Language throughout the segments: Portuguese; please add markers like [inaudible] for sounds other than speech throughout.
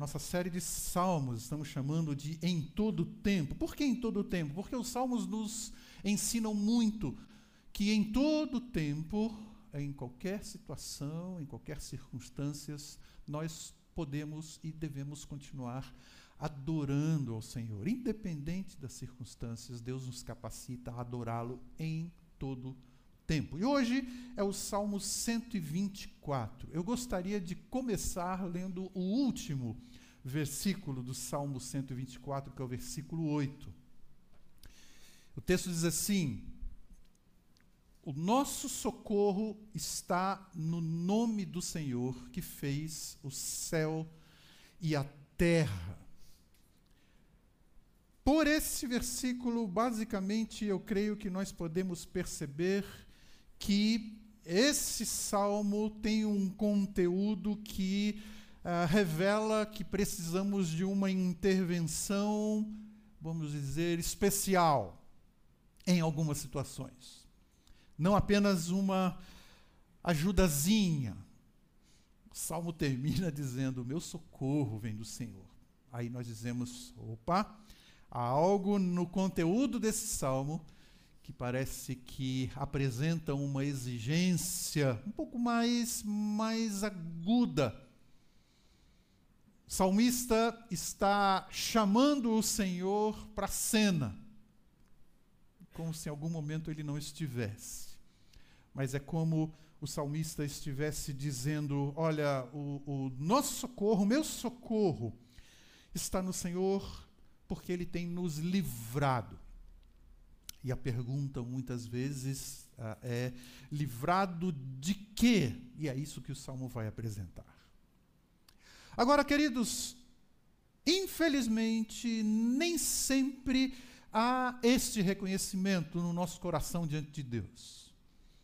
nossa série de salmos, estamos chamando de Em Todo Tempo. Por que em todo tempo? Porque os salmos nos ensinam muito que em todo tempo, em qualquer situação, em qualquer circunstâncias, nós podemos e devemos continuar adorando ao Senhor. Independente das circunstâncias, Deus nos capacita a adorá-lo em todo tempo. E hoje é o Salmo 124. Eu gostaria de começar lendo o último versículo do Salmo 124, que é o versículo 8. O texto diz assim: O nosso socorro está no nome do Senhor que fez o céu e a terra. Por esse versículo, basicamente, eu creio que nós podemos perceber que esse salmo tem um conteúdo que uh, revela que precisamos de uma intervenção, vamos dizer, especial em algumas situações. Não apenas uma ajudazinha. O salmo termina [laughs] dizendo: Meu socorro vem do Senhor. Aí nós dizemos: opa, há algo no conteúdo desse salmo que parece que apresenta uma exigência um pouco mais, mais aguda. O salmista está chamando o Senhor para a cena, como se em algum momento ele não estivesse. Mas é como o salmista estivesse dizendo: Olha, o, o nosso socorro, o meu socorro, está no Senhor porque Ele tem nos livrado. E a pergunta muitas vezes uh, é: livrado de quê? E é isso que o salmo vai apresentar. Agora, queridos, infelizmente, nem sempre há este reconhecimento no nosso coração diante de Deus.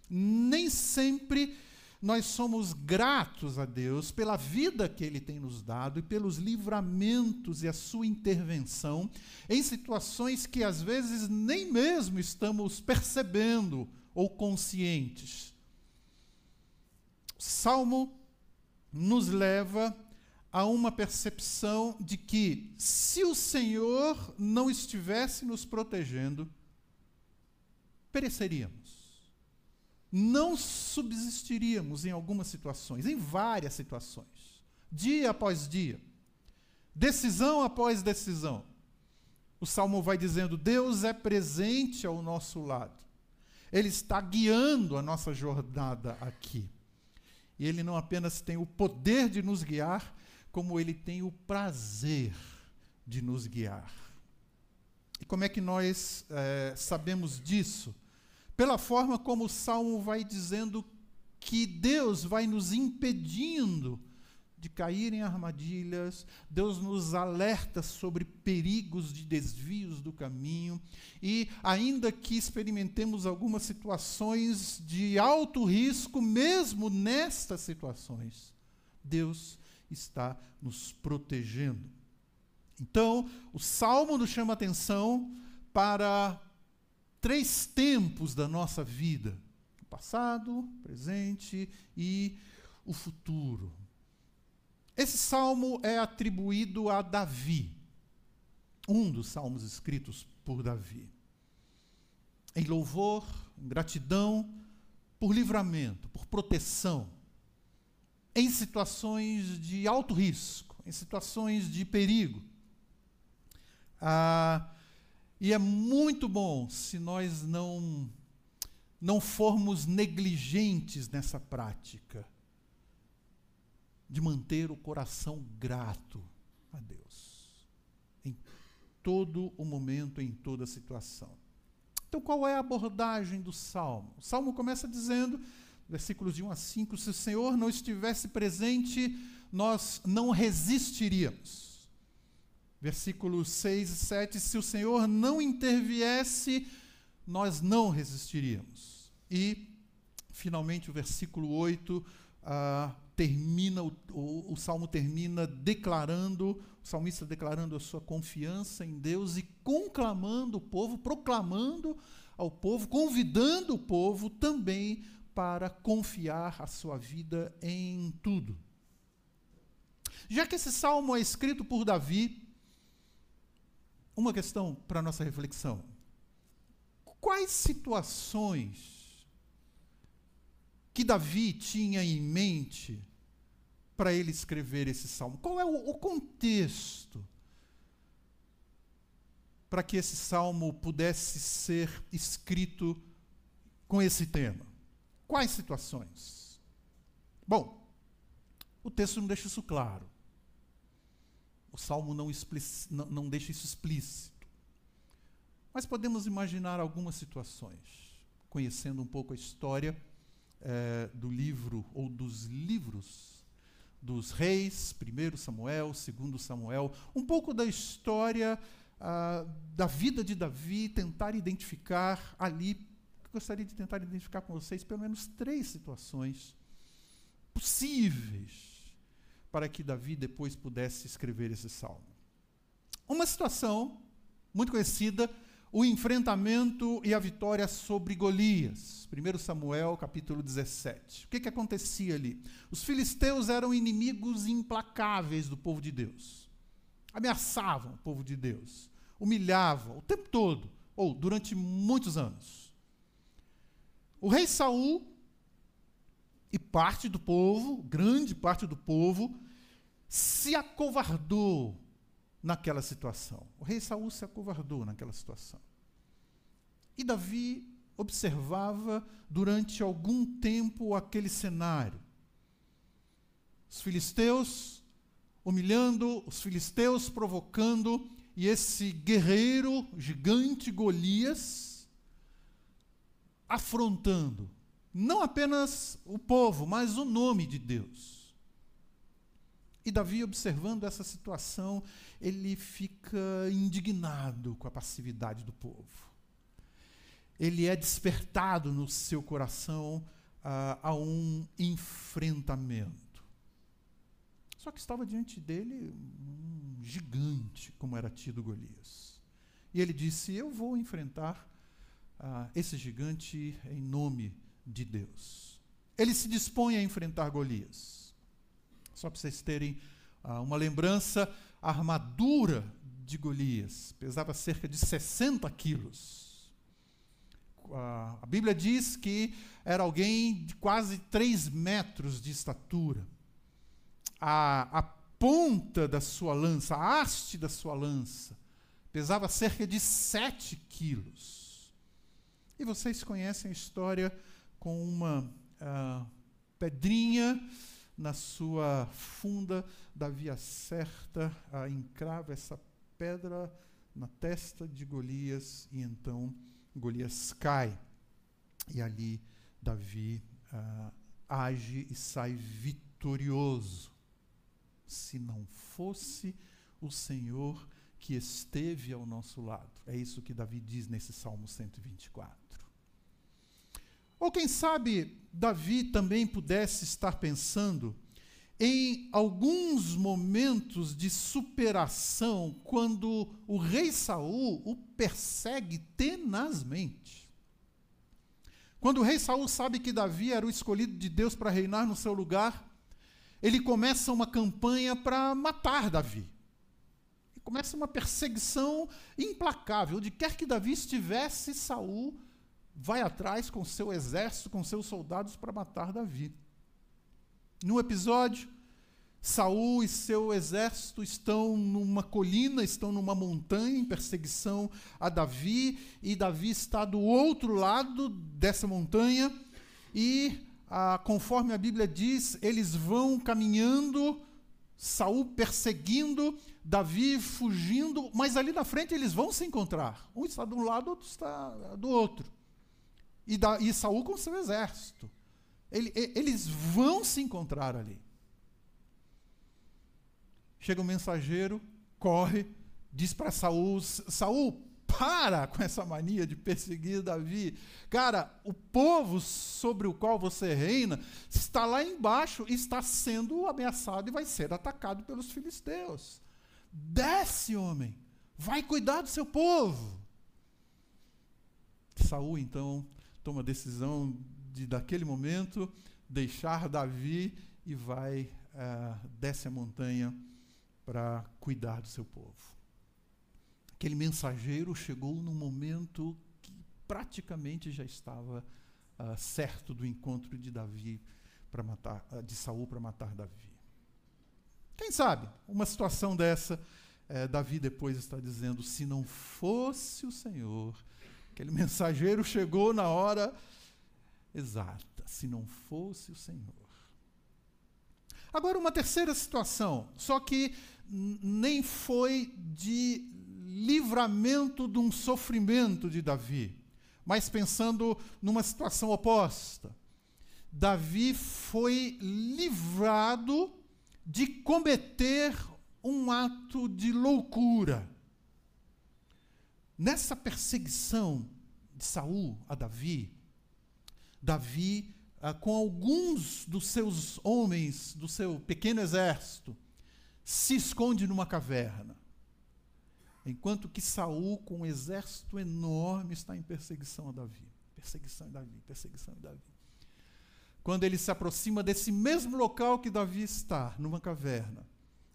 Nem sempre nós somos gratos a Deus pela vida que Ele tem nos dado e pelos livramentos e a sua intervenção em situações que às vezes nem mesmo estamos percebendo ou conscientes. O Salmo nos leva a uma percepção de que, se o Senhor não estivesse nos protegendo, pereceríamos não subsistiríamos em algumas situações, em várias situações, dia após dia, decisão após decisão. O salmo vai dizendo: Deus é presente ao nosso lado, Ele está guiando a nossa jornada aqui. E Ele não apenas tem o poder de nos guiar, como Ele tem o prazer de nos guiar. E como é que nós é, sabemos disso? pela forma como o salmo vai dizendo que Deus vai nos impedindo de cair em armadilhas, Deus nos alerta sobre perigos de desvios do caminho, e ainda que experimentemos algumas situações de alto risco, mesmo nestas situações, Deus está nos protegendo. Então, o salmo nos chama atenção para três tempos da nossa vida: o passado, o presente e o futuro. Esse salmo é atribuído a Davi, um dos salmos escritos por Davi. Em louvor, em gratidão por livramento, por proteção, em situações de alto risco, em situações de perigo. Ah, e é muito bom se nós não não formos negligentes nessa prática de manter o coração grato a Deus em todo o momento, em toda situação. Então, qual é a abordagem do salmo? O salmo começa dizendo, versículos de 1 a 5, se o Senhor não estivesse presente, nós não resistiríamos versículos 6 e 7, se o Senhor não interviesse, nós não resistiríamos. E, finalmente, o versículo 8 ah, termina, o, o, o, salmo termina declarando, o salmista declarando a sua confiança em Deus e conclamando o povo, proclamando ao povo, convidando o povo também para confiar a sua vida em tudo. Já que esse salmo é escrito por Davi, uma questão para nossa reflexão. Quais situações que Davi tinha em mente para ele escrever esse salmo? Qual é o, o contexto para que esse salmo pudesse ser escrito com esse tema? Quais situações? Bom, o texto não deixa isso claro. O salmo não, não, não deixa isso explícito. Mas podemos imaginar algumas situações, conhecendo um pouco a história é, do livro ou dos livros dos reis, 1 Samuel, 2 Samuel, um pouco da história ah, da vida de Davi, tentar identificar ali, gostaria de tentar identificar com vocês pelo menos três situações possíveis para que Davi depois pudesse escrever esse salmo. Uma situação muito conhecida, o enfrentamento e a vitória sobre Golias. 1 Samuel, capítulo 17. O que, que acontecia ali? Os filisteus eram inimigos implacáveis do povo de Deus. Ameaçavam o povo de Deus. Humilhavam o tempo todo, ou durante muitos anos. O rei Saul e parte do povo, grande parte do povo, se acovardou naquela situação. O rei Saul se acovardou naquela situação. E Davi observava durante algum tempo aquele cenário. Os filisteus humilhando, os filisteus provocando, e esse guerreiro gigante Golias afrontando não apenas o povo, mas o nome de Deus. E Davi, observando essa situação, ele fica indignado com a passividade do povo. Ele é despertado no seu coração uh, a um enfrentamento. Só que estava diante dele um gigante, como era tido Golias. E ele disse: Eu vou enfrentar uh, esse gigante em nome de de Deus. Ele se dispõe a enfrentar Golias. Só para vocês terem uh, uma lembrança, a armadura de Golias pesava cerca de 60 quilos. Uh, a Bíblia diz que era alguém de quase 3 metros de estatura. A, a ponta da sua lança, a haste da sua lança, pesava cerca de 7 quilos. E vocês conhecem a história com uma uh, pedrinha na sua funda, Davi acerta, uh, encrava essa pedra na testa de Golias e então Golias cai. E ali Davi uh, age e sai vitorioso. Se não fosse o Senhor que esteve ao nosso lado. É isso que Davi diz nesse Salmo 124. Ou quem sabe Davi também pudesse estar pensando em alguns momentos de superação quando o rei Saul o persegue tenazmente. Quando o rei Saul sabe que Davi era o escolhido de Deus para reinar no seu lugar, ele começa uma campanha para matar Davi. E começa uma perseguição implacável. Onde quer que Davi estivesse, Saul vai atrás com seu exército, com seus soldados para matar Davi. No episódio, Saul e seu exército estão numa colina, estão numa montanha em perseguição a Davi, e Davi está do outro lado dessa montanha, e ah, conforme a Bíblia diz, eles vão caminhando, Saul perseguindo, Davi fugindo, mas ali na frente eles vão se encontrar. Um está de um lado, outro está do outro e, da, e Saul com seu exército. Ele, eles vão se encontrar ali. Chega um mensageiro, corre, diz para Saul: Saul, para com essa mania de perseguir Davi. Cara, o povo sobre o qual você reina está lá embaixo está sendo ameaçado e vai ser atacado pelos filisteus. Desce, homem, vai cuidar do seu povo. Saul então toma a decisão de, daquele momento, deixar Davi e vai uh, desce a montanha para cuidar do seu povo. Aquele mensageiro chegou num momento que praticamente já estava uh, certo do encontro de Davi para matar, uh, de Saul para matar Davi. Quem sabe uma situação dessa, eh, Davi depois está dizendo: se não fosse o Senhor, aquele mensageiro chegou na hora exata, se não fosse o Senhor. Agora, uma terceira situação, só que nem foi de livramento de um sofrimento de Davi, mas pensando numa situação oposta. Davi foi livrado de cometer um ato de loucura. Nessa perseguição de Saul a Davi, Davi, ah, com alguns dos seus homens, do seu pequeno exército, se esconde numa caverna. Enquanto que Saul, com um exército enorme, está em perseguição a Davi. Perseguição a Davi, perseguição a Davi. Quando ele se aproxima desse mesmo local que Davi está, numa caverna,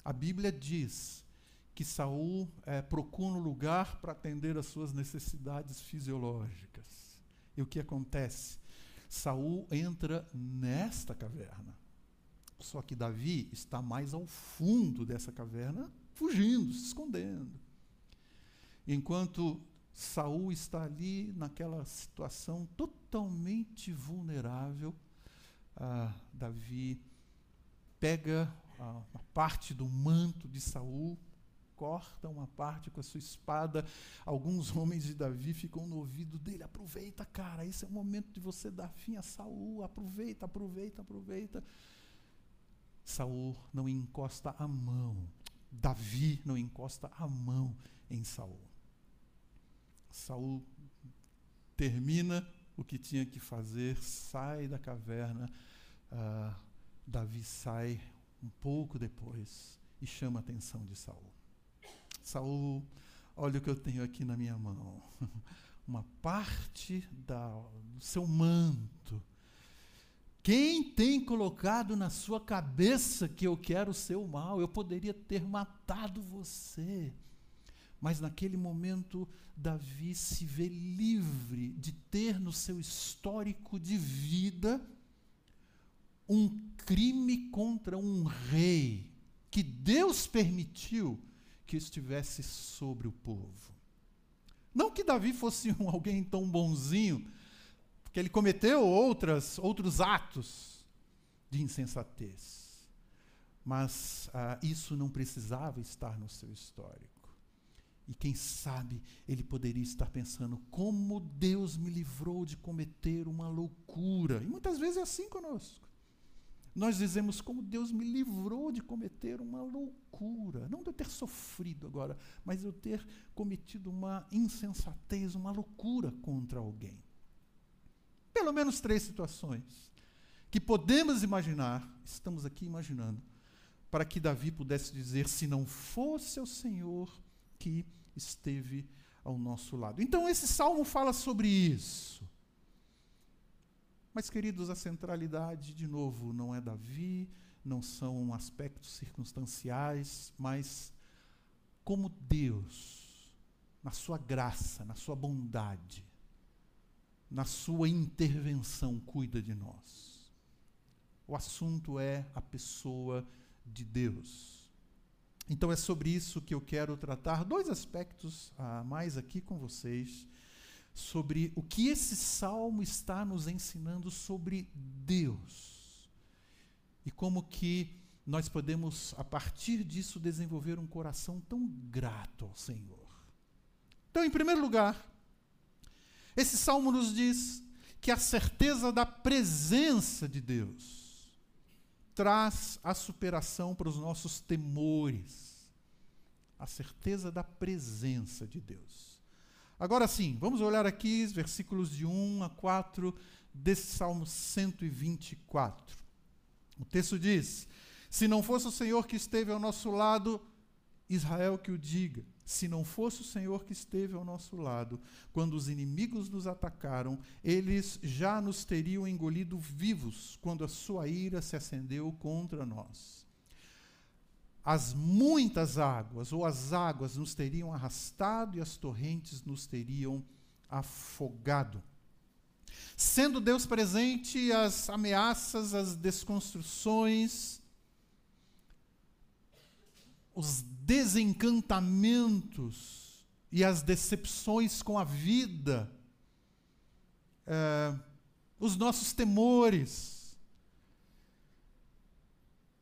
a Bíblia diz que Saul é, procura um lugar para atender às suas necessidades fisiológicas. E o que acontece? Saul entra nesta caverna. Só que Davi está mais ao fundo dessa caverna, fugindo, se escondendo. Enquanto Saul está ali naquela situação totalmente vulnerável, ah, Davi pega a, uma parte do manto de Saul, corta uma parte com a sua espada. Alguns [laughs] homens de Davi ficam no ouvido dele: aproveita, cara, esse é o momento de você dar fim a Saul. Aproveita, aproveita, aproveita. Saul não encosta a mão. Davi não encosta a mão em Saul. Saul termina o que tinha que fazer, sai da caverna. Uh, Davi sai um pouco depois e chama a atenção de Saul. Saul, olha o que eu tenho aqui na minha mão. [laughs] Uma parte da, do seu manto. Quem tem colocado na sua cabeça que eu quero o seu mal? Eu poderia ter matado você. Mas naquele momento, Davi se vê livre de ter no seu histórico de vida um crime contra um rei que Deus permitiu que estivesse sobre o povo. Não que Davi fosse um alguém tão bonzinho, porque ele cometeu outras, outros atos de insensatez. Mas ah, isso não precisava estar no seu histórico. E quem sabe ele poderia estar pensando: como Deus me livrou de cometer uma loucura. E muitas vezes é assim conosco. Nós dizemos como Deus me livrou de cometer uma loucura. Não de eu ter sofrido agora, mas de eu ter cometido uma insensatez, uma loucura contra alguém. Pelo menos três situações que podemos imaginar, estamos aqui imaginando, para que Davi pudesse dizer: se não fosse o Senhor que esteve ao nosso lado. Então, esse salmo fala sobre isso. Mas, queridos, a centralidade, de novo, não é Davi, não são aspectos circunstanciais, mas como Deus, na sua graça, na sua bondade, na sua intervenção, cuida de nós. O assunto é a pessoa de Deus. Então é sobre isso que eu quero tratar dois aspectos a mais aqui com vocês sobre o que esse salmo está nos ensinando sobre Deus. E como que nós podemos, a partir disso, desenvolver um coração tão grato ao Senhor. Então, em primeiro lugar, esse salmo nos diz que a certeza da presença de Deus traz a superação para os nossos temores. A certeza da presença de Deus. Agora sim, vamos olhar aqui os versículos de 1 a 4 desse Salmo 124. O texto diz: Se não fosse o Senhor que esteve ao nosso lado, Israel que o diga. Se não fosse o Senhor que esteve ao nosso lado, quando os inimigos nos atacaram, eles já nos teriam engolido vivos quando a sua ira se acendeu contra nós. As muitas águas, ou as águas nos teriam arrastado e as torrentes nos teriam afogado. Sendo Deus presente, as ameaças, as desconstruções, os desencantamentos e as decepções com a vida, é, os nossos temores,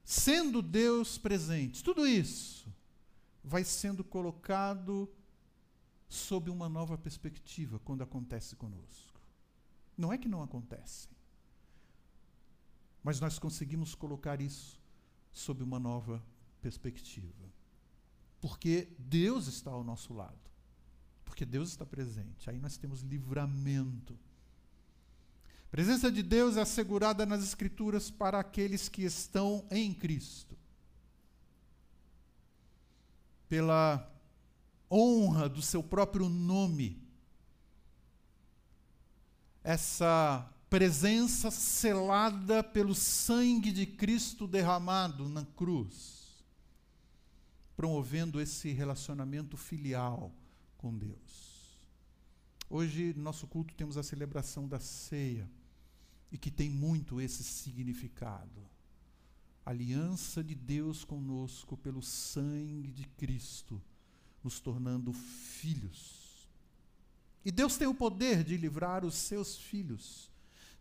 sendo Deus presente, tudo isso vai sendo colocado sob uma nova perspectiva quando acontece conosco. Não é que não acontecem, mas nós conseguimos colocar isso sob uma nova perspectiva. Porque Deus está ao nosso lado. Porque Deus está presente. Aí nós temos livramento. A presença de Deus é assegurada nas Escrituras para aqueles que estão em Cristo. Pela honra do seu próprio nome. Essa presença selada pelo sangue de Cristo derramado na cruz promovendo esse relacionamento filial com Deus. Hoje, no nosso culto, temos a celebração da ceia, e que tem muito esse significado. Aliança de Deus conosco pelo sangue de Cristo, nos tornando filhos. E Deus tem o poder de livrar os seus filhos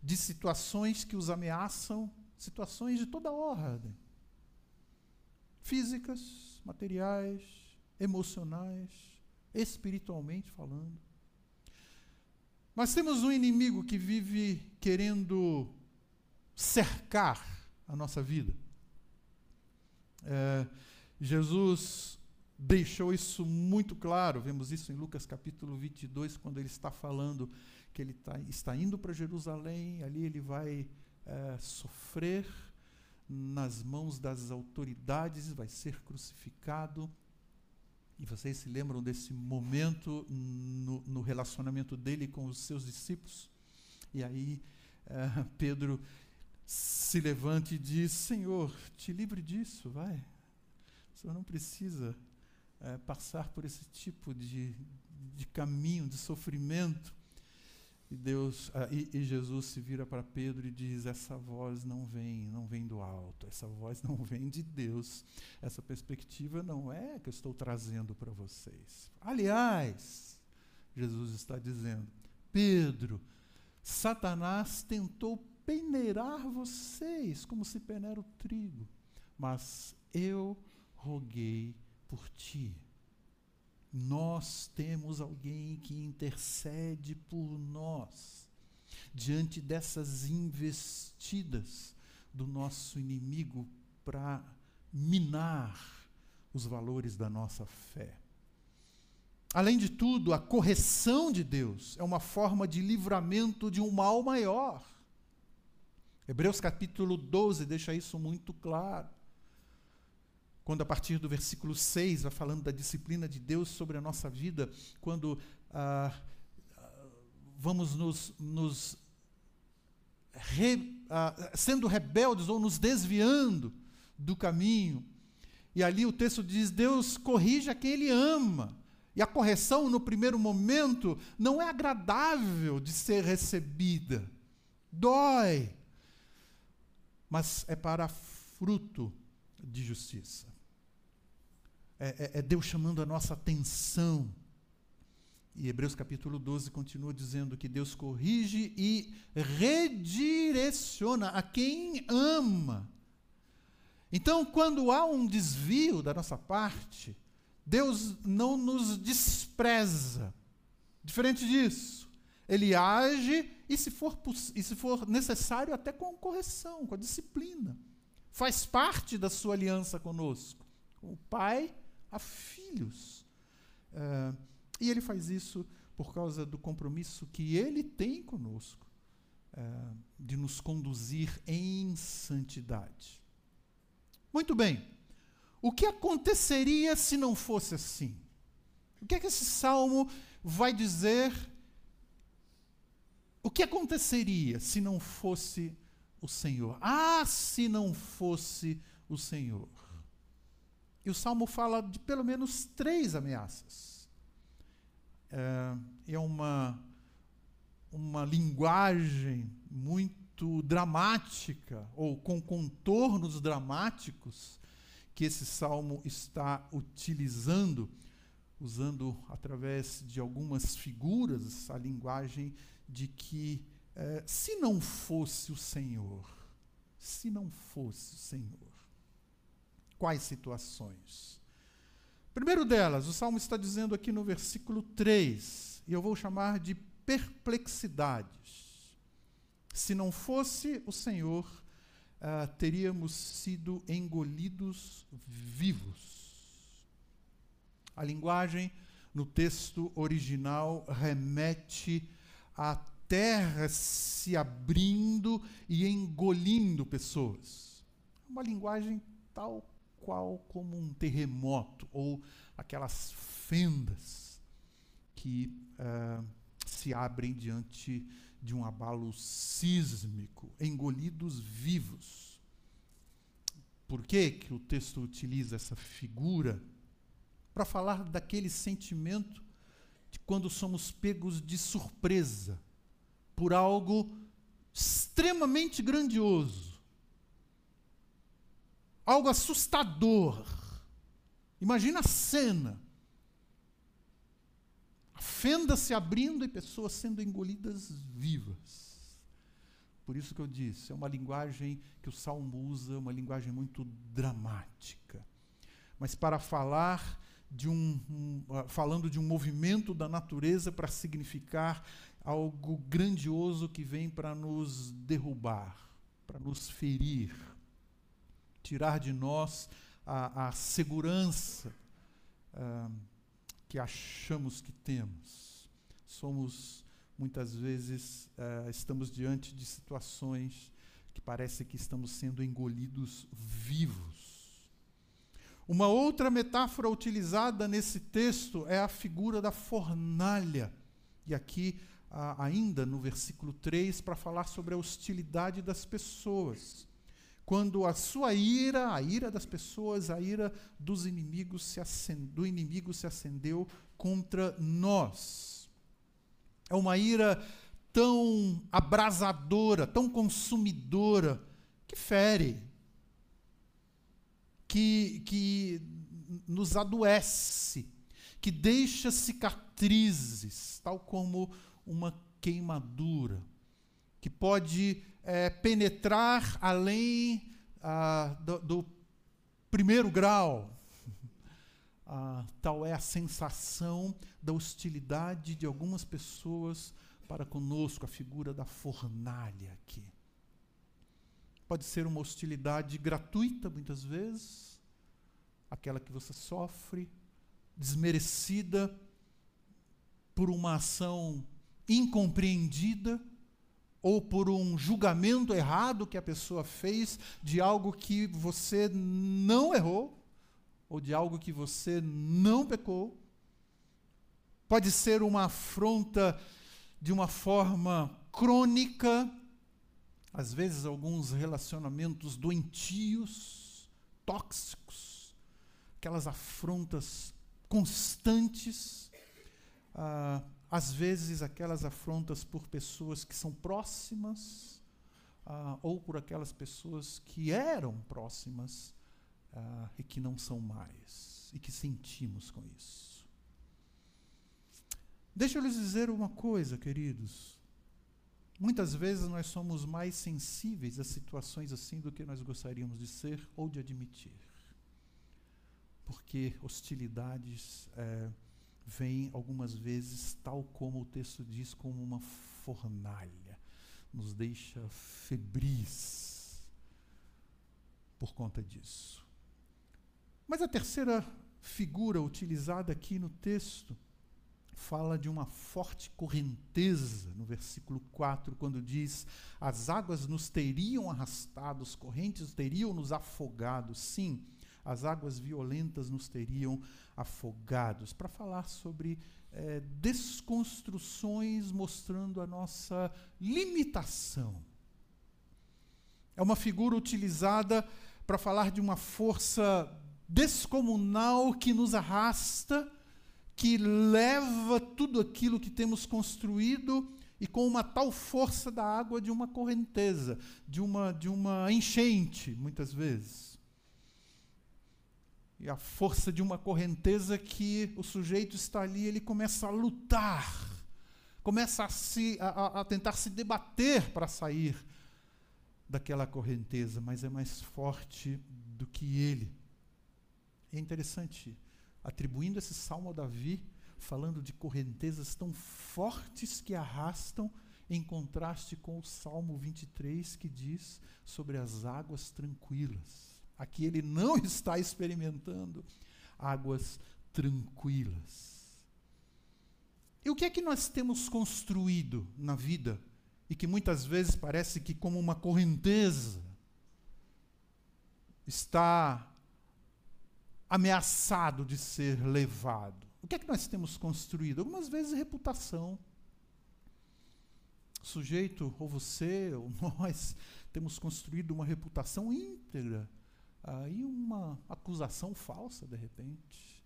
de situações que os ameaçam, situações de toda ordem físicas, materiais, emocionais, espiritualmente falando. Mas temos um inimigo que vive querendo cercar a nossa vida. É, Jesus deixou isso muito claro, vemos isso em Lucas capítulo 22, quando ele está falando que ele tá, está indo para Jerusalém, ali ele vai é, sofrer nas mãos das autoridades, vai ser crucificado. E vocês se lembram desse momento no, no relacionamento dele com os seus discípulos? E aí uh, [laughs] Pedro se levanta e diz: Senhor, te livre disso, vai. O Senhor não precisa uh, passar por esse tipo de, de caminho, de sofrimento. E Deus ah, e, e, Jesus se vira para Pedro e diz: essa voz não vem, não vem do alto, essa voz não vem de Deus. Essa perspectiva não é que eu estou trazendo para vocês. Aliás, Jesus está dizendo: Pedro, Satanás tentou peneirar vocês como se peneira o trigo, mas eu roguei por ti. Nós temos alguém que intercede por nós diante dessas investidas do nosso inimigo para minar os valores da nossa fé. Além de tudo, a correção de Deus é uma forma de livramento de um mal maior. Hebreus capítulo 12 deixa isso muito claro quando a partir do versículo 6 vai falando da disciplina de Deus sobre a nossa vida, quando ah, vamos nos, nos re, ah, sendo rebeldes ou nos desviando do caminho. E ali o texto diz: Deus corrige a quem Ele ama. E a correção, no primeiro momento, não é agradável de ser recebida. Dói. Mas é para fruto de justiça é, é, é Deus chamando a nossa atenção. E Hebreus capítulo 12 continua dizendo que Deus corrige e redireciona a quem ama. Então, quando há um desvio da nossa parte, Deus não nos despreza. Diferente disso, Ele age e, se for, e se for necessário, até com correção, com a disciplina. Faz parte da sua aliança conosco. Com o Pai a filhos. Uh, e ele faz isso por causa do compromisso que ele tem conosco uh, de nos conduzir em santidade. Muito bem. O que aconteceria se não fosse assim? O que é que esse salmo vai dizer? O que aconteceria se não fosse o Senhor? Ah, se não fosse o Senhor. E o salmo fala de pelo menos três ameaças. É, é uma, uma linguagem muito dramática, ou com contornos dramáticos, que esse salmo está utilizando, usando através de algumas figuras a linguagem de que, é, se não fosse o Senhor, se não fosse o Senhor, quais situações? Primeiro delas, o salmo está dizendo aqui no versículo 3, e eu vou chamar de perplexidades. Se não fosse o Senhor, uh, teríamos sido engolidos vivos. A linguagem no texto original remete à terra se abrindo e engolindo pessoas. Uma linguagem tal qual como um terremoto ou aquelas fendas que uh, se abrem diante de um abalo sísmico, engolidos vivos. Por que, que o texto utiliza essa figura? Para falar daquele sentimento de quando somos pegos de surpresa por algo extremamente grandioso, algo assustador. Imagina a cena a fenda se abrindo e pessoas sendo engolidas vivas. Por isso que eu disse, é uma linguagem que o Salmo usa, uma linguagem muito dramática. Mas para falar de um, um uh, falando de um movimento da natureza para significar algo grandioso que vem para nos derrubar, para nos ferir, tirar de nós a, a segurança. Uh, que achamos que temos. Somos, muitas vezes, uh, estamos diante de situações que parece que estamos sendo engolidos vivos. Uma outra metáfora utilizada nesse texto é a figura da fornalha. E aqui, uh, ainda no versículo 3, para falar sobre a hostilidade das pessoas quando a sua ira, a ira das pessoas, a ira dos inimigos se do inimigo se acendeu contra nós. É uma ira tão abrasadora, tão consumidora, que fere, que, que nos adoece, que deixa cicatrizes, tal como uma queimadura, que pode é, penetrar além ah, do, do, primeiro grau. [laughs] Ah, tal é a sensação da hostilidade de algumas pessoas para conosco, a figura da fornalha aqui. Pode ser uma hostilidade gratuita, muitas vezes, aquela que você sofre, desmerecida por uma ação incompreendida ou por um julgamento errado que a pessoa fez de algo que você não errou, ou de algo que você não pecou. Pode ser uma afronta de uma forma crônica, às vezes alguns relacionamentos doentios, tóxicos, aquelas afrontas constantes. Ah, às vezes aquelas afrontas por pessoas que são próximas, ah, ou por aquelas pessoas que eram próximas ah, e que não são mais, e que sentimos com isso. Deixa eu lhes dizer uma coisa, queridos. Muitas vezes nós somos mais sensíveis a situações assim do que nós gostaríamos de ser ou de admitir. Porque hostilidades. Eh, vem algumas vezes, tal como o texto diz, como uma fornalha, nos deixa febris por conta disso. Mas a terceira figura utilizada aqui no texto fala de uma forte correnteza, no versículo 4, quando diz: As águas nos teriam arrastados, correntes teriam nos afogado. Sim, as águas violentas nos teriam afogados, para falar sobre é, desconstruções mostrando a nossa limitação. É uma figura utilizada para falar de uma força descomunal que nos arrasta, que leva tudo aquilo que temos construído e com uma tal força da água de uma correnteza, de uma, de uma enchente, muitas vezes. E a força de uma correnteza que o sujeito está ali, ele começa a lutar, começa a, se, a, a tentar se debater para sair daquela correnteza, mas é mais forte do que ele. É interessante, atribuindo esse salmo a Davi, falando de correntezas tão fortes que arrastam, em contraste com o Salmo 23, que diz sobre as águas tranquilas. Aqui ele não [laughs] está experimentando águas tranquilas. E o que é que nós temos construído na vida e que muitas vezes parece que, como uma correnteza, está ameaçado de ser levado. O que é que nós temos construído? Algumas vezes reputação. O sujeito, ou você, ou [laughs] nós, temos construído uma reputação íntegra. Aí uma acusação falsa, de repente,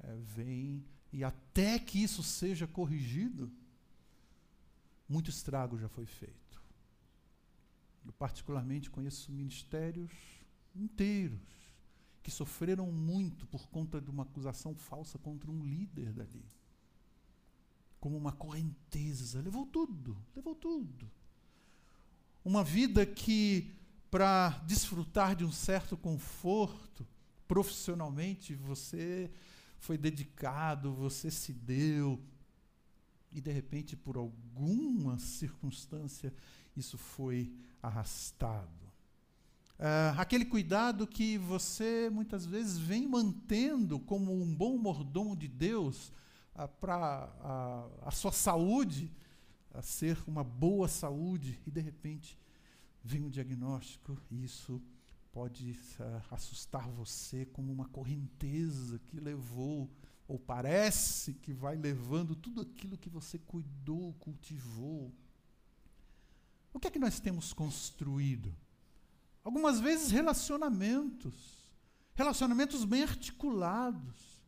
é, vem, e até que isso seja corrigido, muito estrago já foi feito. Eu, particularmente, conheço ministérios inteiros que sofreram muito por conta de uma acusação falsa contra um líder dali. Como uma correnteza. Levou tudo, levou tudo. Uma vida que, para desfrutar de um certo conforto, profissionalmente, você foi dedicado, você se deu, e de repente, por alguma circunstância, isso foi arrastado. Uh, aquele cuidado que você muitas vezes vem mantendo como um bom mordomo de Deus uh, para uh, a sua saúde a ser uma boa saúde, e de repente vem um diagnóstico, e isso pode assustar você como uma correnteza que levou ou parece que vai levando tudo aquilo que você cuidou, cultivou. O que é que nós temos construído? Algumas vezes relacionamentos, relacionamentos bem articulados,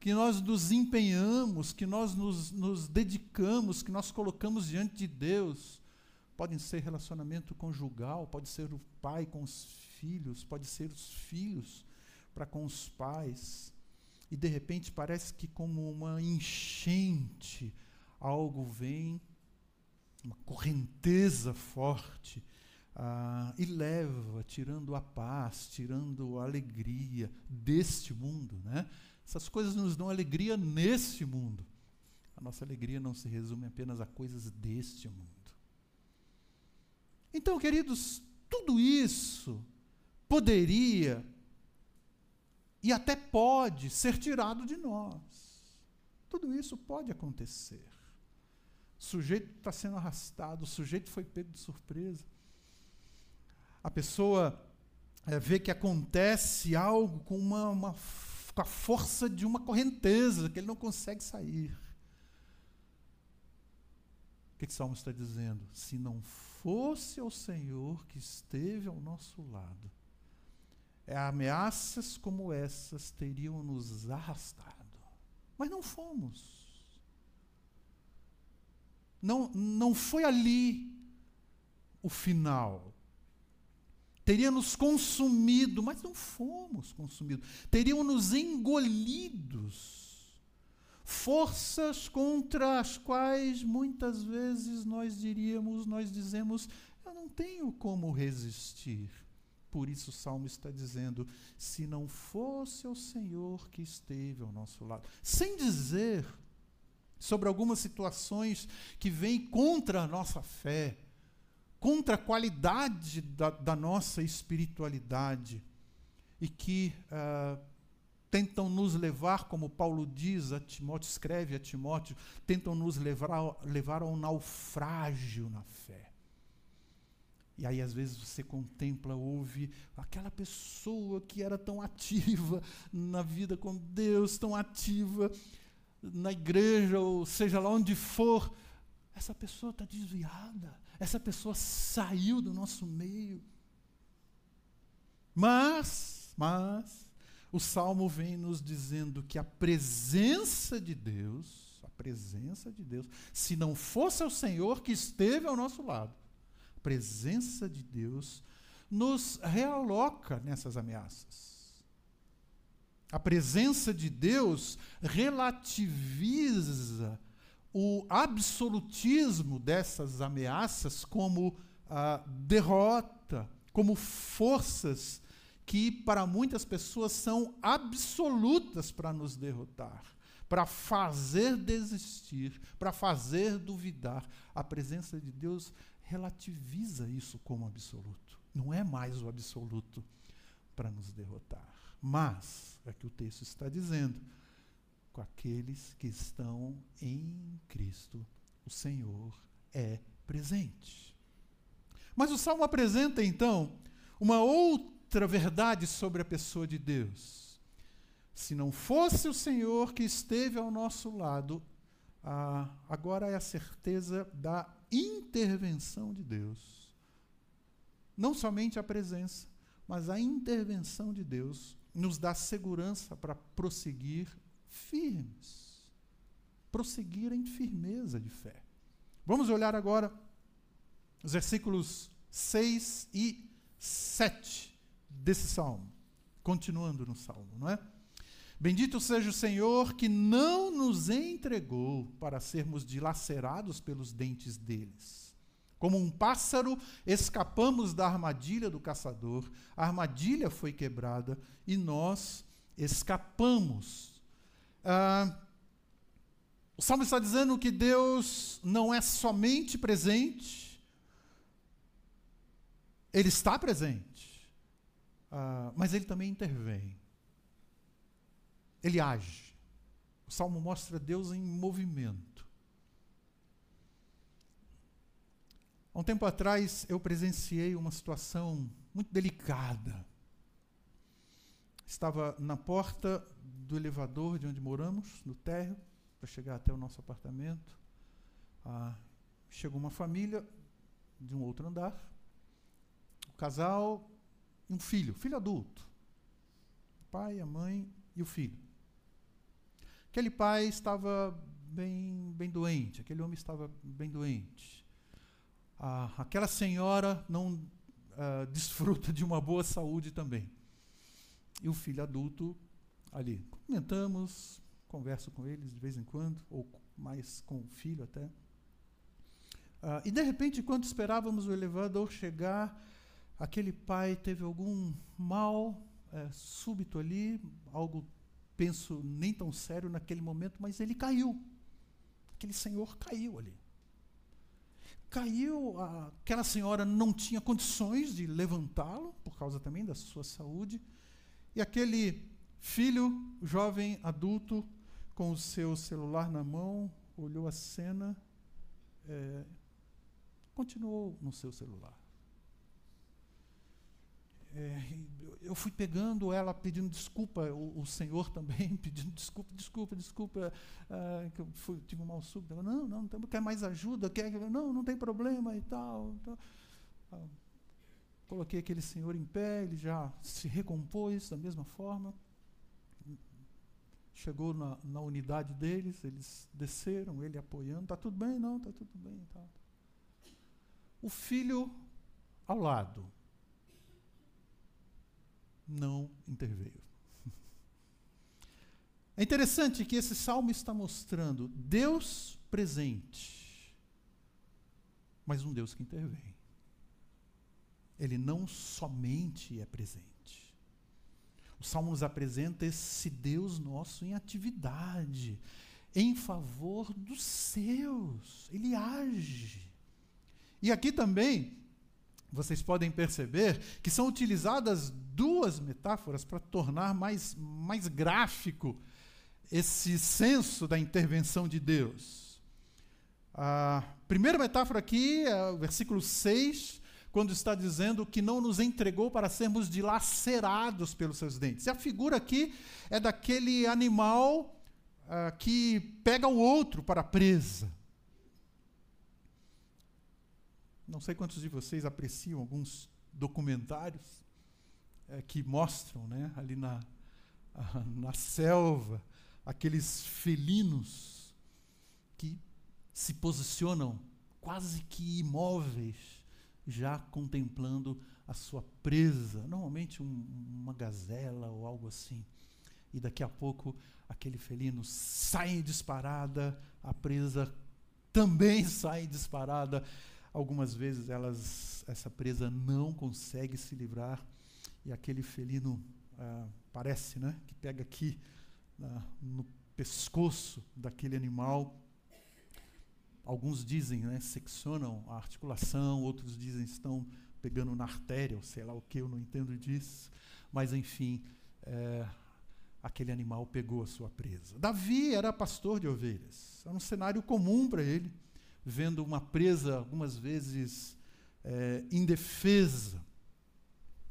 que nós nos empenhamos, que nós nos, nos dedicamos, que nós colocamos diante de Deus. Podem ser relacionamento conjugal, pode ser o pai com os filhos, pode ser os filhos para com os pais e de repente parece que, como uma enchente, algo vem, uma correnteza forte, ah, e leva, tirando a paz, tirando a alegria deste mundo. Né? Essas coisas nos dão alegria neste mundo. A nossa alegria não se resume apenas a coisas deste mundo. Então, queridos, tudo isso poderia e até pode ser tirado de nós. Tudo isso pode acontecer. O sujeito está sendo arrastado, o sujeito foi pego de surpresa. A pessoa é, vê que acontece algo com, uma, uma, com a força de uma correnteza, que ele não consegue sair. O que, que o Salmo está dizendo? Se não fosse o Senhor que esteve ao nosso lado, é, ameaças como essas teriam nos arrastado. Mas não fomos. Não, não foi ali o final. Teria nos consumido, mas não fomos consumidos. Teriam nos engolidos. Forças contra as quais muitas vezes nós diríamos, nós dizemos, eu não tenho como resistir. Por isso o salmo está dizendo: se não fosse o Senhor que esteve ao nosso lado. Sem dizer sobre algumas situações que vêm contra a nossa fé, contra a qualidade da, da nossa espiritualidade e que uh, tentam nos levar, como Paulo diz a Timóteo, escreve a Timóteo, tentam nos levar, levar ao naufrágio na fé. E aí, às vezes, você contempla, ouve aquela pessoa que era tão ativa na vida com Deus, tão ativa na igreja, ou seja lá onde for. Essa pessoa está desviada, essa pessoa saiu do nosso meio. Mas, mas, o salmo vem nos dizendo que a presença de Deus, a presença de Deus, se não fosse o Senhor que esteve ao nosso lado, a presença de Deus nos realoca nessas ameaças. A presença de Deus relativiza o absolutismo dessas ameaças como a derrota, como forças que para muitas pessoas são absolutas para nos derrotar, para fazer desistir, para fazer duvidar. A presença de Deus relativiza isso como absoluto. Não é mais o absoluto para nos derrotar. Mas, é que o texto está dizendo, com aqueles que estão em Cristo, o Senhor é presente. Mas o salmo apresenta então uma outra outra verdade sobre a pessoa de Deus. Se não fosse o Senhor que esteve ao nosso lado, ah, agora é a certeza da intervenção de Deus. Não somente a presença, mas a intervenção de Deus nos dá segurança para prosseguir firmes. Prosseguir em firmeza de fé. Vamos olhar agora os versículos 6 e 7 desse salmo. Continuando no salmo, não é? Bendito seja o Senhor que não nos entregou para sermos dilacerados pelos dentes deles. Como um pássaro, escapamos da armadilha do caçador, a armadilha foi quebrada e nós escapamos. Ah, o salmo está dizendo que Deus não é somente presente, Ele está presente Uh, mas ele também intervém. Ele age. O salmo mostra Deus em movimento. Há um tempo atrás eu presenciei uma situação muito delicada. Estava na porta do elevador de onde moramos, no térreo, para chegar até o nosso apartamento. Ah, chegou uma família de um outro andar. O casal um filho, filho adulto. O pai, a mãe e o filho. Aquele pai estava bem, bem doente, aquele homem estava bem doente. Ah, aquela senhora não ah, desfruta de uma boa saúde também. E o filho adulto ali. Comentamos, converso com eles de vez em quando, ou mais com o filho até. Ah, e de repente, quando esperávamos o elevador chegar, aquele pai teve algum mal é, súbito ali, algo, penso, nem tão sério naquele momento, mas ele caiu. Aquele senhor caiu ali. Caiu, aquela senhora não tinha condições de levantá-lo, por causa também da sua saúde, e aquele filho, jovem adulto, com o seu celular na mão, olhou a cena, é, continuou no seu celular é, eu fui pegando ela pedindo desculpa, o, o, Senhor também [laughs] pedindo desculpa, desculpa, desculpa, ah, que eu fui, tive um mal súbito. Não, não, não quer mais ajuda, quer, não, não tem problema e tal. Então, ah, coloquei aquele senhor em pé, ele já se recompôs da mesma forma. Chegou na, na unidade deles, eles desceram, ele apoiando, está tudo bem? Não, está tudo bem. O filho ao lado, não interveio. É interessante que esse salmo está mostrando Deus presente, mas um Deus que intervém. Ele não somente é presente. O salmo nos apresenta esse Deus nosso em atividade, em favor dos seus. Ele age. E aqui também vocês podem perceber que são utilizadas duas metáforas para tornar mais, mais gráfico esse senso da intervenção de Deus. A primeira metáfora aqui é o versículo 6, quando está dizendo que não nos entregou para sermos dilacerados pelos seus dentes. E a figura aqui é daquele animal uh, que pega o outro para a presa. Não sei quantos de vocês apreciam alguns documentários é, que mostram né, ali na, na selva, aqueles felinos que se posicionam quase que imóveis, já contemplando a sua presa, normalmente um, uma gazela ou algo assim. E daqui a pouco aquele felino sai disparada, a presa também [laughs] sai disparada. Algumas vezes elas, essa presa não consegue se livrar e aquele felino ah, parece, né, que pega aqui ah, no pescoço daquele animal. Alguns dizem, né, seccionam a articulação, outros dizem estão pegando na artéria, ou sei lá o que, eu não entendo disso. Mas, enfim, é, aquele animal pegou a sua presa. Davi era pastor de ovelhas. Era um cenário comum para ele, vendo uma presa, algumas vezes, é, indefesa.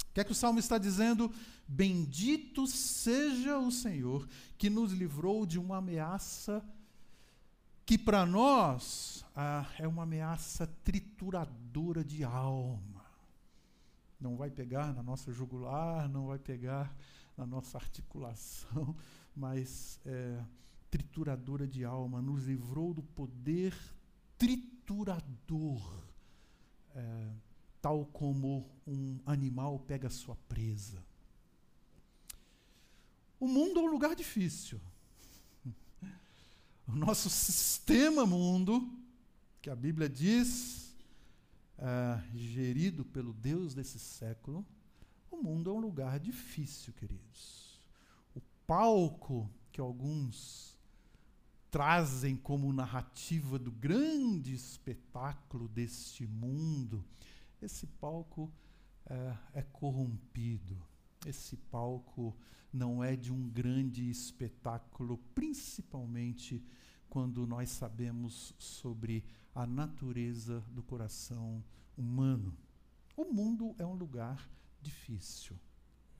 O que é que o salmo está dizendo? Bendito seja o Senhor que nos livrou de uma ameaça que para nós ah, é uma ameaça trituradora de alma não vai pegar na nossa jugular, não vai pegar na nossa articulação, [laughs] mas é, trituradora de alma, nos livrou do poder triturador, é, tal como um animal pega sua presa. O mundo é um lugar difícil. [laughs] O nosso sistema mundo, que a Bíblia diz, uh, gerido pelo Deus desse século, o mundo é um lugar difícil, queridos. O palco que alguns trazem como narrativa do grande espetáculo deste mundo, esse palco uh, é corrompido. Esse palco não é de um grande espetáculo, principalmente quando nós sabemos sobre a natureza do coração humano. O mundo é um lugar difícil.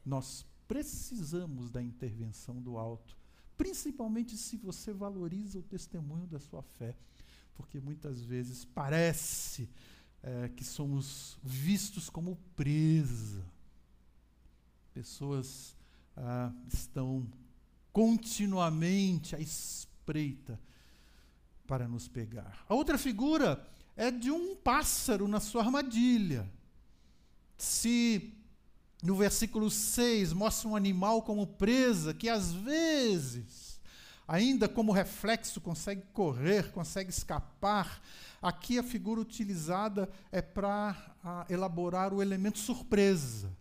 Nós precisamos da intervenção do alto, principalmente se você valoriza o testemunho da sua fé, porque muitas vezes parece é, que somos vistos como presa. Pessoas ah, estão continuamente à espreita para nos pegar. A outra figura é de um pássaro na sua armadilha. Se no versículo 6 mostra um animal como presa que às vezes, ainda como reflexo, consegue correr, consegue escapar. Aqui a figura utilizada é para elaborar o elemento surpresa.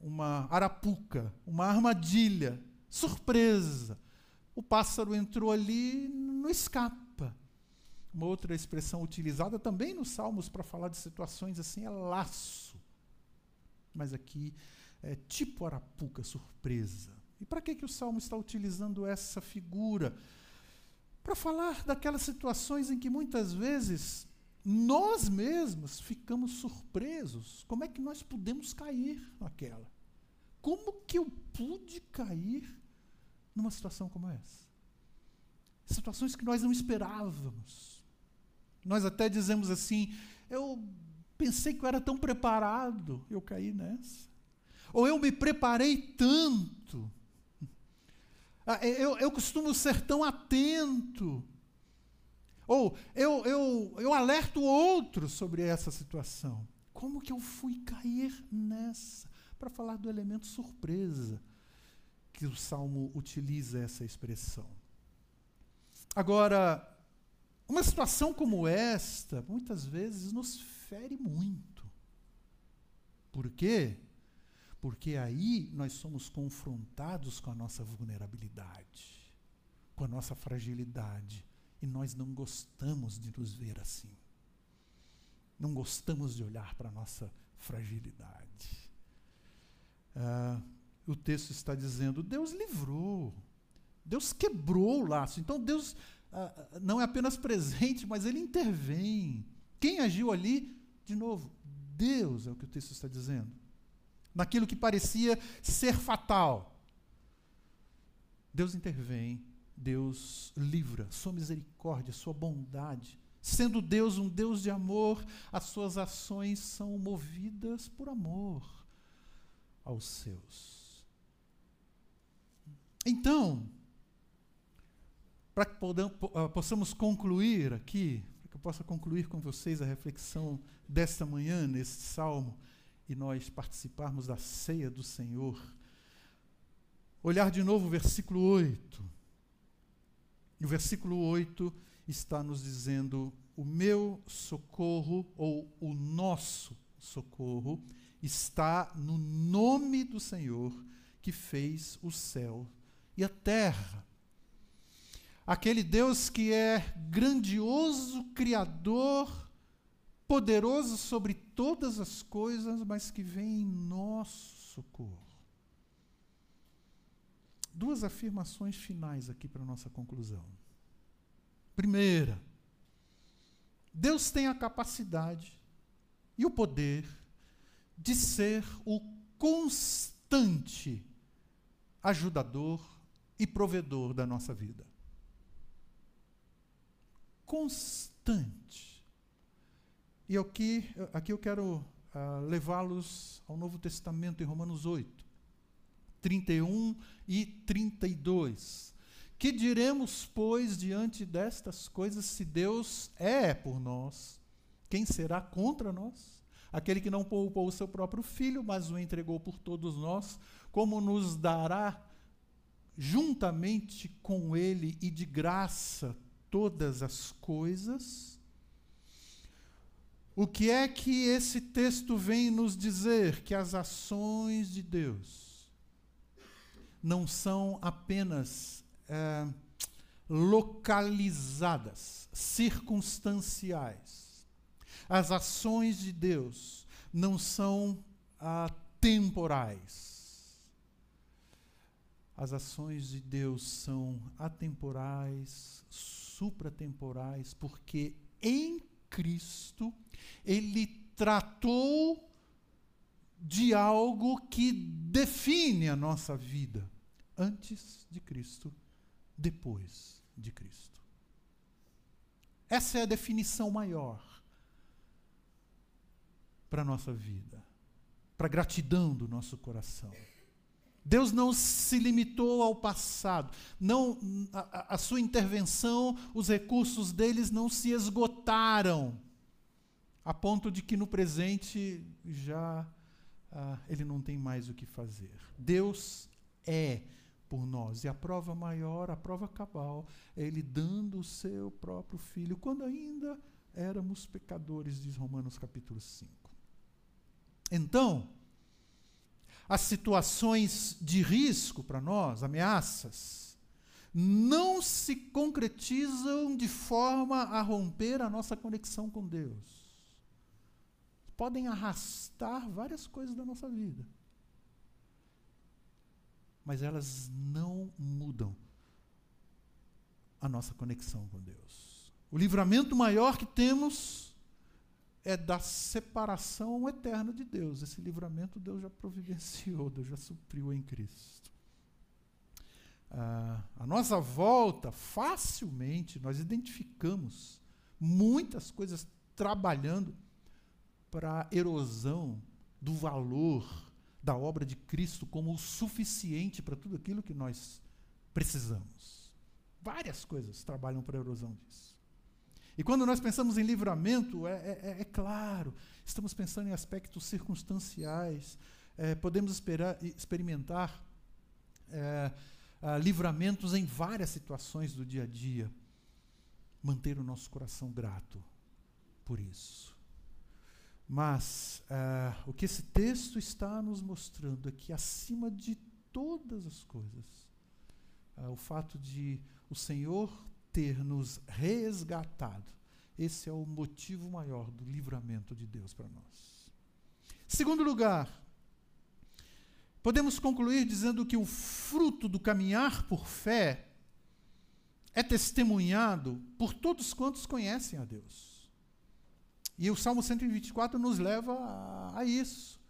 Uma arapuca, uma armadilha, surpresa. O pássaro entrou ali, não escapa. Uma outra expressão utilizada também nos Salmos para falar de situações assim é laço. Mas aqui é tipo arapuca, surpresa. E para que, que o Salmo está utilizando essa figura? Para falar daquelas situações em que muitas vezes nós mesmos ficamos surpresos. Como é que nós podemos cair naquela? Como que eu pude cair numa situação como essa? situações que nós não esperávamos. Nós até dizemos assim: eu pensei que eu era tão preparado, eu caí nessa. Ou eu me preparei tanto. Ah, é, eu, eu costumo ser tão atento. Ou eu, eu, eu alerto outro sobre essa situação. Como que eu fui cair nessa? Para falar do elemento surpresa, que o Salmo utiliza essa expressão. Agora, uma situação como esta, muitas vezes nos fere muito. Por quê? Porque aí nós somos confrontados com a nossa vulnerabilidade, com a nossa fragilidade, e nós não gostamos de nos ver assim. Não gostamos de olhar para a nossa fragilidade. Ah, o texto está dizendo: Deus livrou Deus quebrou o laço. Então Deus ah, ah, não é apenas presente, mas ele intervém. Quem agiu ali? De novo, Deus é o que o texto está dizendo. Naquilo que parecia ser fatal. Deus intervém, Deus livra, sua misericórdia, sua bondade. Sendo Deus um Deus de amor, as suas ações são movidas por amor aos seus. Então, para que ah, possamos concluir aqui, para que eu possa concluir com vocês a reflexão desta manhã nesse salmo e nós participarmos da ceia do Senhor, olhar de novo o versículo 8. E o versículo 8 está nos dizendo: o meu socorro ou o nosso socorro está no nome do Senhor que fez o céu e a terra. Aquele Deus que é grandioso, criador, poderoso sobre todas as coisas, mas que vem em nosso socorro. Duas afirmações finais aqui para nossa conclusão. Primeira, Deus tem a capacidade e o poder de ser o constante ajudador e provedor da nossa vida. Constante. E aqui, aqui eu quero uh, levá-los ao Novo Testamento, em Romanos 8, 31 e 32. Que diremos, pois, diante destas coisas, se Deus é por nós, quem será contra nós? Aquele que não poupou o seu próprio filho, mas o entregou por todos nós, como nos dará juntamente com ele e de graça todas as coisas? O que é que esse texto vem nos dizer? Que as ações de Deus não são apenas é, localizadas, circunstanciais. As ações de Deus não são ah, temporais. As ações de Deus são atemporais, supratemporais, porque em Cristo ele tratou de algo que define a nossa vida antes de Cristo depois de Cristo. Essa é a definição maior para a nossa vida, para a gratidão do nosso coração. Deus não se limitou ao passado, não a, a, sua intervenção, os recursos deles não se esgotaram, a ponto de que no presente já ah, ele não tem mais o que fazer. Deus é por nós. E a prova maior, a prova cabal, é ele dando o seu próprio filho, quando ainda éramos pecadores, diz Romanos capítulo 5. Então, as situações de risco para nós, ameaças, não se concretizam de forma a romper a nossa conexão com Deus. Podem arrastar várias coisas da nossa vida mas elas não mudam a nossa conexão com Deus. O livramento maior que temos é da separação eterna de Deus. Esse livramento Deus já providenciou, Deus já supriu em Cristo. Ah, a nossa volta, facilmente, nós identificamos muitas coisas trabalhando para a erosão do valor da obra de Cristo como o suficiente para tudo aquilo que nós precisamos. Várias coisas trabalham para a erosão disso. E quando nós pensamos em livramento, é, é, é, é claro, estamos pensando em aspectos circunstanciais, é, podemos esperar, experimentar é, livramentos em várias situações do dia a dia. Manter o nosso coração grato por isso. Mas uh, o que esse texto está nos mostrando é que, acima de todas as coisas, uh, o fato de o Senhor ter nos resgatado, esse é o motivo maior do livramento de Deus para nós. Segundo lugar, podemos concluir dizendo que o fruto do caminhar por fé é testemunhado por todos quantos conhecem a Deus. E o Salmo 124 nos leva a, a isso.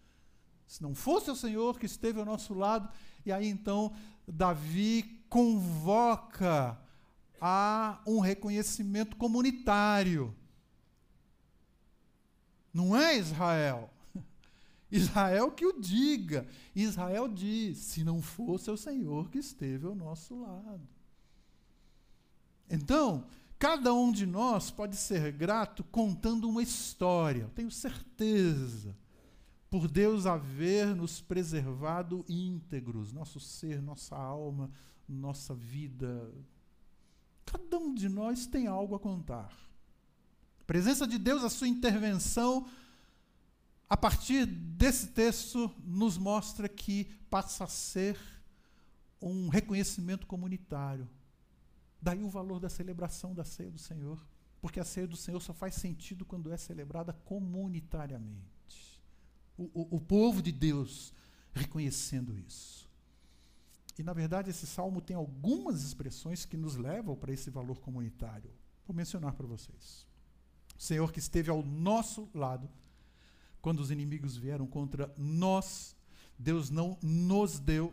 Se não fosse o Senhor que esteve ao nosso lado, e aí então Davi convoca a um reconhecimento comunitário. Não é Israel. [laughs] Israel que o diga. Israel diz: se não fosse o Senhor que esteve ao nosso lado. Então, cada um de nós pode ser grato contando uma história, tenho certeza, por Deus haver nos preservado íntegros, nosso ser, nossa alma, nossa vida. Cada um de nós tem algo a contar. A presença de Deus, a sua intervenção, a partir desse texto, nos mostra que passa a ser um reconhecimento comunitário. Daí o valor da celebração da ceia do Senhor. Porque a ceia do Senhor só faz sentido quando é celebrada comunitariamente. O, o, o povo de Deus reconhecendo isso. E, na verdade, esse salmo tem algumas expressões que nos levam para esse valor comunitário. Vou mencionar para vocês. O Senhor que esteve ao nosso lado quando os inimigos vieram contra nós, Deus não nos deu,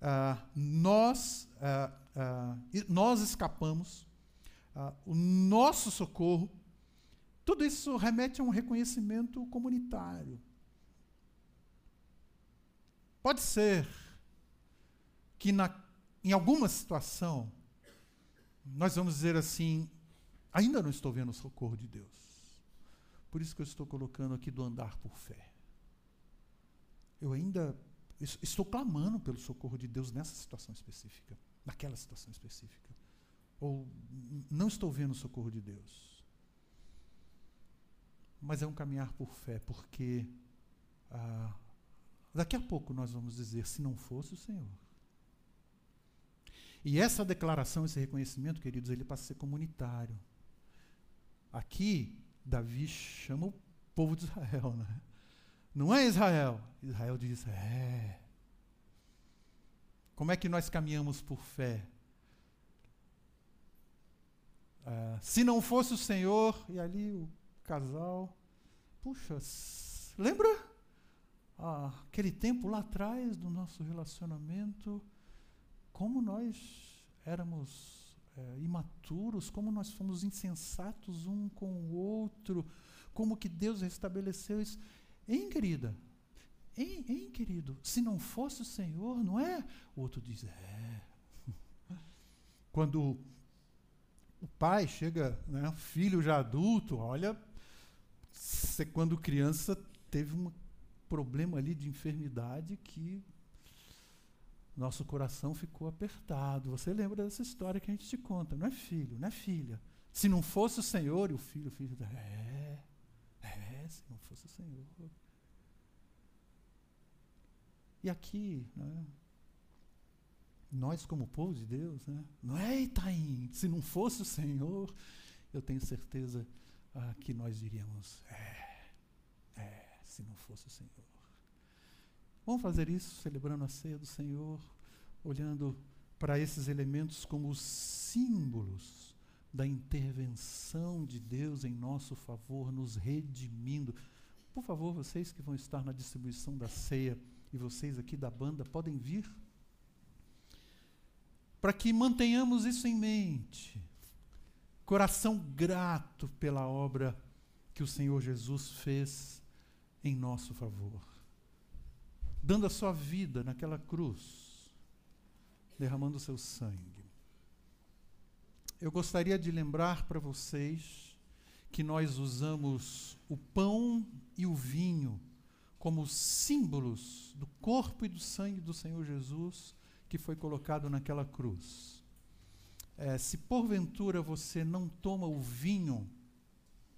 uh, nós, uh, uh, nós escapamos, o nosso socorro. Tudo isso remete a um reconhecimento comunitário. Pode ser que na, em alguma situação nós vamos dizer assim: ainda não estou vendo o socorro de Deus. Por isso que eu estou colocando aqui do andar por fé. Eu ainda estou clamando pelo socorro de Deus nessa situação específica, naquela situação específica. Ou não estou vendo o socorro de Deus. Mas é um caminhar por fé, porque ah, daqui a pouco nós vamos dizer: se não fosse o Senhor. E essa declaração, esse reconhecimento, queridos, ele passa a ser comunitário. Aqui, Davi chama o povo de Israel, né? Não é Israel. Israel diz: é. Como é que nós caminhamos por fé? Ah, se não fosse o Senhor, e ali o casal, puxa, lembra ah, aquele tempo lá atrás do nosso relacionamento? Como nós éramos é, imaturos, como nós fomos insensatos um com o outro, como que Deus restabeleceu isso. Hein, querida? Hein, hein, querido? Se não fosse o Senhor, não é? O outro diz, é. [laughs] Quando o pai chega, né, filho já adulto, olha, você quando criança teve um problema ali de enfermidade que nosso coração ficou apertado. Você lembra dessa história que a gente te conta? Não é filho, não é filha. Se não fosse o Senhor e o filho, o filho, é, é, se não fosse o Senhor. E aqui, né, nós como povo de Deus, né, não é Itaim, se não fosse o Senhor, eu tenho certeza ah, que nós diríamos, é, é, se não fosse o Senhor. Vamos fazer isso celebrando a ceia do Senhor, olhando para esses elementos como símbolos da intervenção de Deus em nosso favor, nos redimindo. Por favor, vocês que vão estar na distribuição da ceia e vocês aqui da banda podem vir para que mantenhamos isso em mente. Coração grato pela obra que o Senhor Jesus fez em nosso favor dando a sua vida naquela cruz, derramando o seu sangue. Eu gostaria de lembrar para vocês que nós usamos o pão e o vinho como símbolos do corpo e do sangue do Senhor Jesus que foi colocado naquela cruz. É, se porventura você não toma o vinho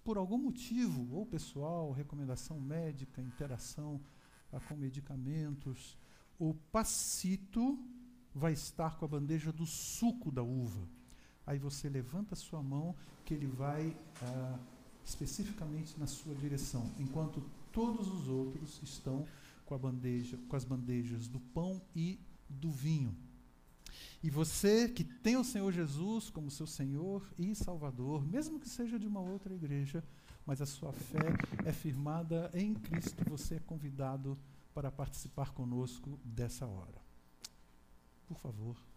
por algum motivo, ou pessoal, recomendação médica, interação com medicamentos. O passito vai estar com a bandeja do suco da uva. Aí você levanta a sua mão, que ele vai ah, especificamente na sua direção, enquanto todos os outros estão com a bandeja, com as bandejas do pão e do vinho. E você que tem o Senhor Jesus como seu Senhor e Salvador, mesmo que seja de uma outra igreja, mas a sua fé é firmada em Cristo, você é convidado para participar conosco dessa hora. Por favor.